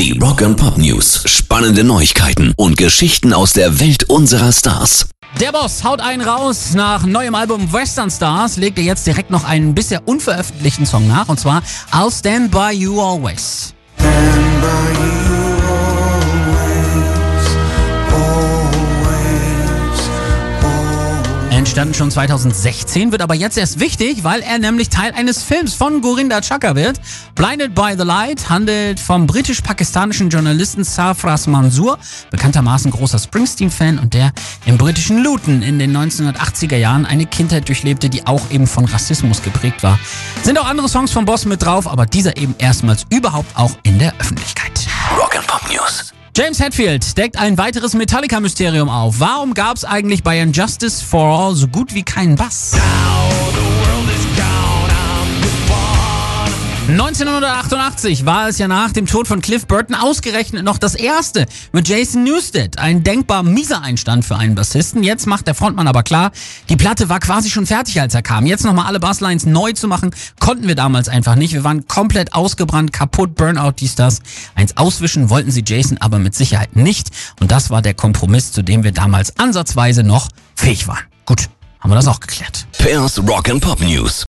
Die Rock and Pop News. Spannende Neuigkeiten und Geschichten aus der Welt unserer Stars. Der Boss haut einen raus. Nach neuem Album Western Stars legt er jetzt direkt noch einen bisher unveröffentlichten Song nach. Und zwar I'll Stand By You Always. Entstanden schon 2016, wird aber jetzt erst wichtig, weil er nämlich Teil eines Films von Gorinda Chaka wird. Blinded by the Light handelt vom britisch-pakistanischen Journalisten Safras Mansour, bekanntermaßen großer Springsteen-Fan und der im britischen Luton in den 1980er Jahren eine Kindheit durchlebte, die auch eben von Rassismus geprägt war. Sind auch andere Songs vom Boss mit drauf, aber dieser eben erstmals überhaupt auch in der Öffentlichkeit. James Hetfield deckt ein weiteres Metallica-Mysterium auf. Warum gab es eigentlich bei Injustice for All so gut wie keinen Bass? 1988 war es ja nach dem Tod von Cliff Burton ausgerechnet noch das erste mit Jason Newsted. Ein denkbar mieser Einstand für einen Bassisten. Jetzt macht der Frontmann aber klar, die Platte war quasi schon fertig, als er kam. Jetzt nochmal alle Basslines neu zu machen, konnten wir damals einfach nicht. Wir waren komplett ausgebrannt, kaputt, Burnout, dies, das. Eins auswischen wollten sie Jason aber mit Sicherheit nicht. Und das war der Kompromiss, zu dem wir damals ansatzweise noch fähig waren. Gut, haben wir das auch geklärt. Pairs Rock and Pop News.